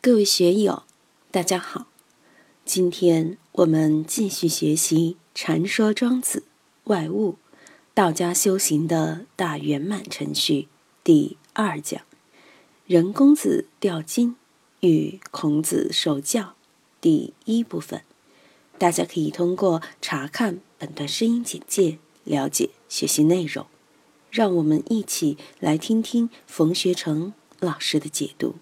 各位学友，大家好！今天我们继续学习《禅说庄子外物》，道家修行的大圆满程序第二讲：任公子钓金与孔子受教第一部分。大家可以通过查看本段声音简介了解学习内容。让我们一起来听听冯学成老师的解读。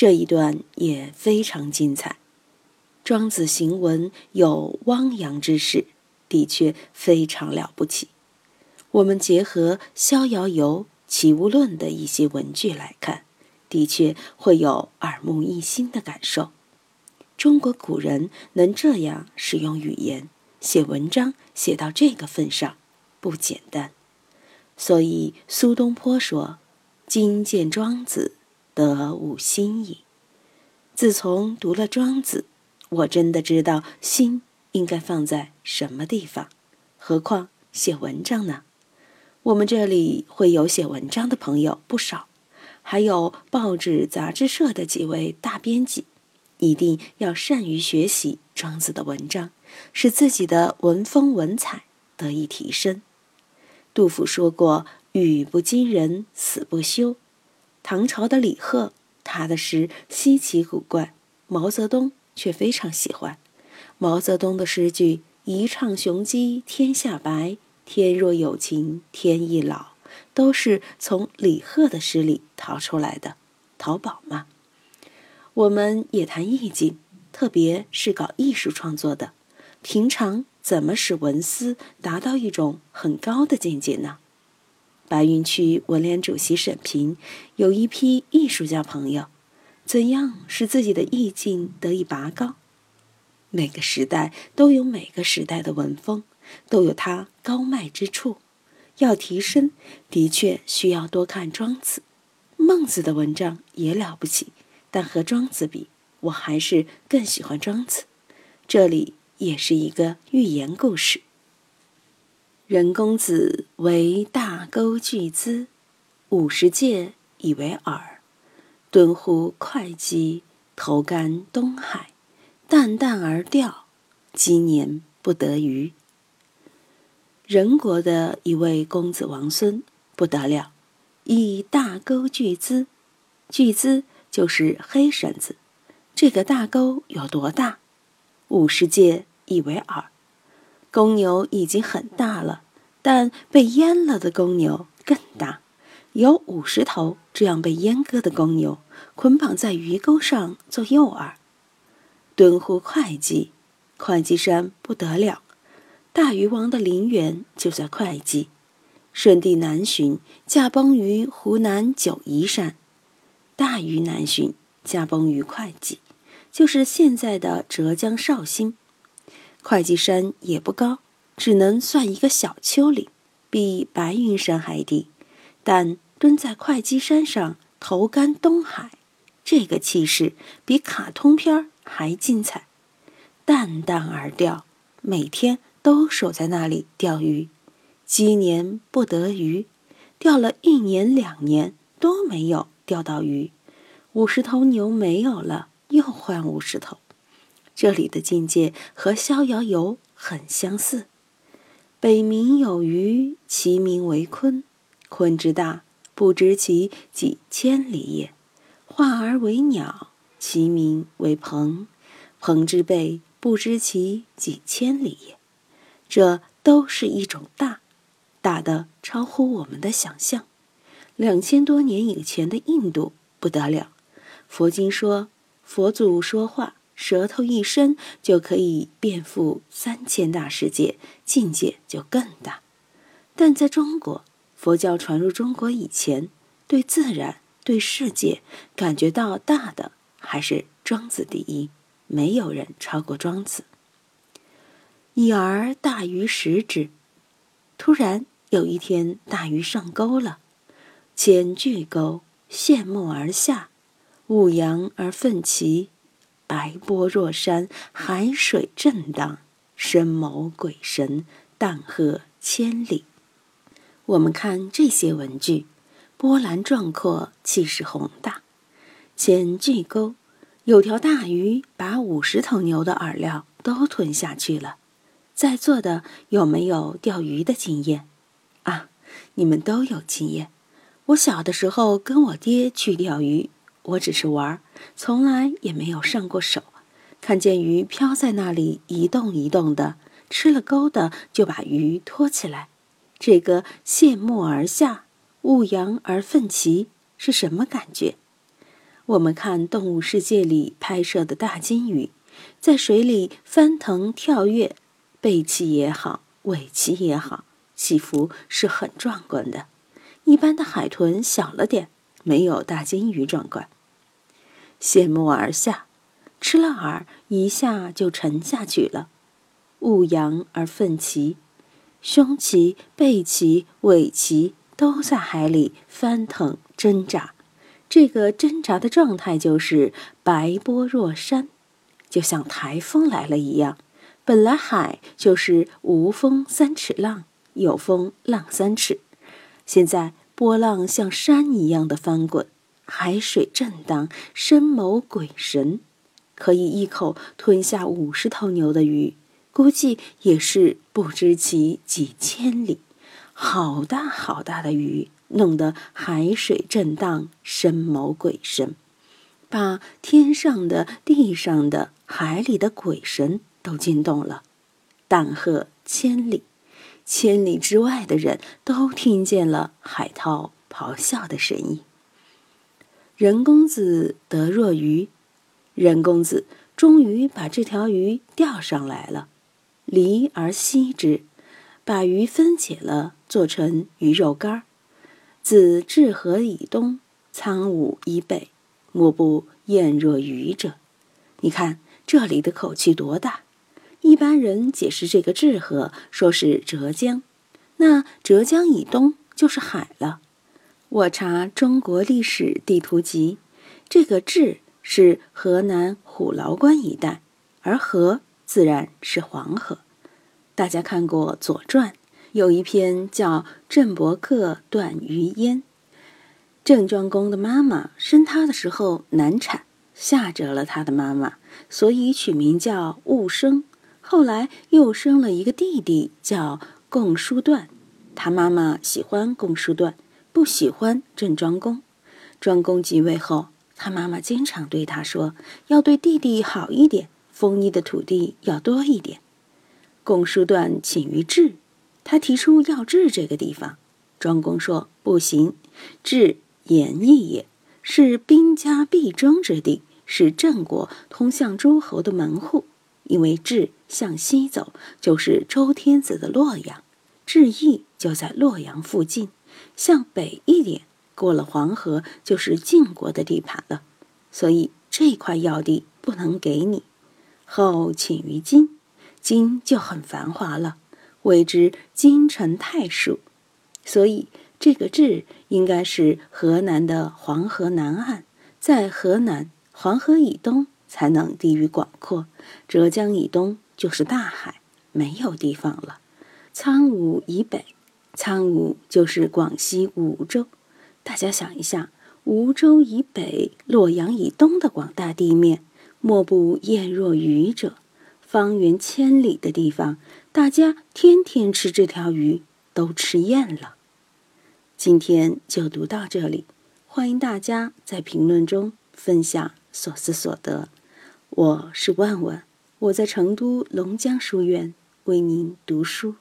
这一段也非常精彩，庄子行文有汪洋之势，的确非常了不起。我们结合《逍遥游·齐物论》的一些文句来看，的确会有耳目一新的感受。中国古人能这样使用语言写文章，写到这个份上，不简单。所以苏东坡说：“今见庄子。”得吾心矣。自从读了《庄子》，我真的知道心应该放在什么地方。何况写文章呢？我们这里会有写文章的朋友不少，还有报纸、杂志社的几位大编辑，一定要善于学习庄子的文章，使自己的文风文采得以提升。杜甫说过：“语不惊人死不休。”唐朝的李贺，他的诗稀奇古怪，毛泽东却非常喜欢。毛泽东的诗句“一唱雄鸡天下白，天若有情天亦老”，都是从李贺的诗里淘出来的。淘宝嘛，我们也谈意境，特别是搞艺术创作的，平常怎么使文思达到一种很高的境界呢？白云区文联主席沈平有一批艺术家朋友，怎样使自己的意境得以拔高？每个时代都有每个时代的文风，都有它高迈之处。要提升，的确需要多看庄子、孟子的文章也了不起，但和庄子比，我还是更喜欢庄子。这里也是一个寓言故事。任公子为大钩巨资，五十芥以为饵，敦乎会稽，投竿东海，淡淡而钓，积年不得鱼。任国的一位公子王孙不得了，以大钩巨资，巨资就是黑绳子，这个大钩有多大？五十芥以为饵。公牛已经很大了，但被阉了的公牛更大，有五十头这样被阉割的公牛捆绑在鱼钩上做诱饵。敦乎会稽，会稽山不得了，大禹王的陵园就在会稽。舜帝南巡，驾崩于湖南九嶷山，大禹南巡，驾崩于会稽，就是现在的浙江绍兴。会稽山也不高，只能算一个小丘陵，比白云山还低。但蹲在会稽山上投竿东海，这个气势比卡通片还精彩。淡淡而钓，每天都守在那里钓鱼，积年不得鱼，钓了一年两年都没有钓到鱼。五十头牛没有了，又换五十头。这里的境界和《逍遥游》很相似。北冥有鱼，其名为鲲。鲲之大，不知其几千里也；化而为鸟，其名为鹏。鹏之背，不知其几千里也。这都是一种大，大的超乎我们的想象。两千多年以前的印度不得了，佛经说佛祖说话。舌头一伸就可以遍覆三千大世界，境界就更大。但在中国，佛教传入中国以前，对自然、对世界感觉到大的还是庄子第一，没有人超过庄子。已而大鱼食之。突然有一天，大鱼上钩了，千巨钩陷没而下，五扬而奋起。白波若山，海水震荡，深谋鬼神，荡赫千里。我们看这些文句，波澜壮阔，气势宏大。前巨沟，有条大鱼把五十头牛的饵料都吞下去了。在座的有没有钓鱼的经验？啊，你们都有经验。我小的时候跟我爹去钓鱼，我只是玩儿，从来也没有上过手。看见鱼漂在那里一动一动的，吃了钩的就把鱼拖起来。这个羡慕而下，勿扬而奋起是什么感觉？我们看《动物世界》里拍摄的大金鱼，在水里翻腾跳跃，背鳍也好，尾鳍也好，起伏是很壮观的。一般的海豚小了点，没有大金鱼壮观。羡慕而下，吃了饵一下就沉下去了。勿扬而奋起，胸鳍、背鳍、尾鳍都在海里翻腾挣扎。这个挣扎的状态就是白波若山，就像台风来了一样。本来海就是无风三尺浪，有风浪三尺。现在波浪像山一样的翻滚，海水震荡，深谋鬼神，可以一口吞下五十头牛的鱼，估计也是不知其几千里。好大好大的鱼！弄得海水震荡，深谋鬼神，把天上的、地上的、海里的鬼神都惊动了。但喝千里，千里之外的人都听见了海涛咆哮的声音。任公子得若鱼，任公子终于把这条鱼钓上来了，离而息之，把鱼分解了，做成鱼肉干儿。自至河以东，苍梧以北，莫不厌若鱼者。你看这里的口气多大！一般人解释这个至河，说是浙江，那浙江以东就是海了。我查《中国历史地图集》，这个治是河南虎牢关一带，而河自然是黄河。大家看过《左传》？有一篇叫《郑伯克断于鄢》。郑庄公的妈妈生他的时候难产，吓着了他的妈妈，所以取名叫戊生。后来又生了一个弟弟，叫共叔段。他妈妈喜欢共叔段，不喜欢郑庄公。庄公即位后，他妈妈经常对他说：“要对弟弟好一点，封邑的土地要多一点。”公叔段请于治。他提出要治这个地方，庄公说不行。治严邑也，是兵家必争之地，是郑国通向诸侯的门户。因为治向西走就是周天子的洛阳，治邑就在洛阳附近。向北一点，过了黄河就是晋国的地盘了。所以这块要地不能给你。后请于京，京就很繁华了。谓之京城太守，所以这个治应该是河南的黄河南岸，在河南黄河以东才能地域广阔，浙江以东就是大海，没有地方了。苍梧以北，苍梧就是广西梧州。大家想一下，梧州以北、洛阳以东的广大地面，莫不艳若鱼者。方圆千里的地方，大家天天吃这条鱼，都吃厌了。今天就读到这里，欢迎大家在评论中分享所思所得。我是万万，我在成都龙江书院为您读书。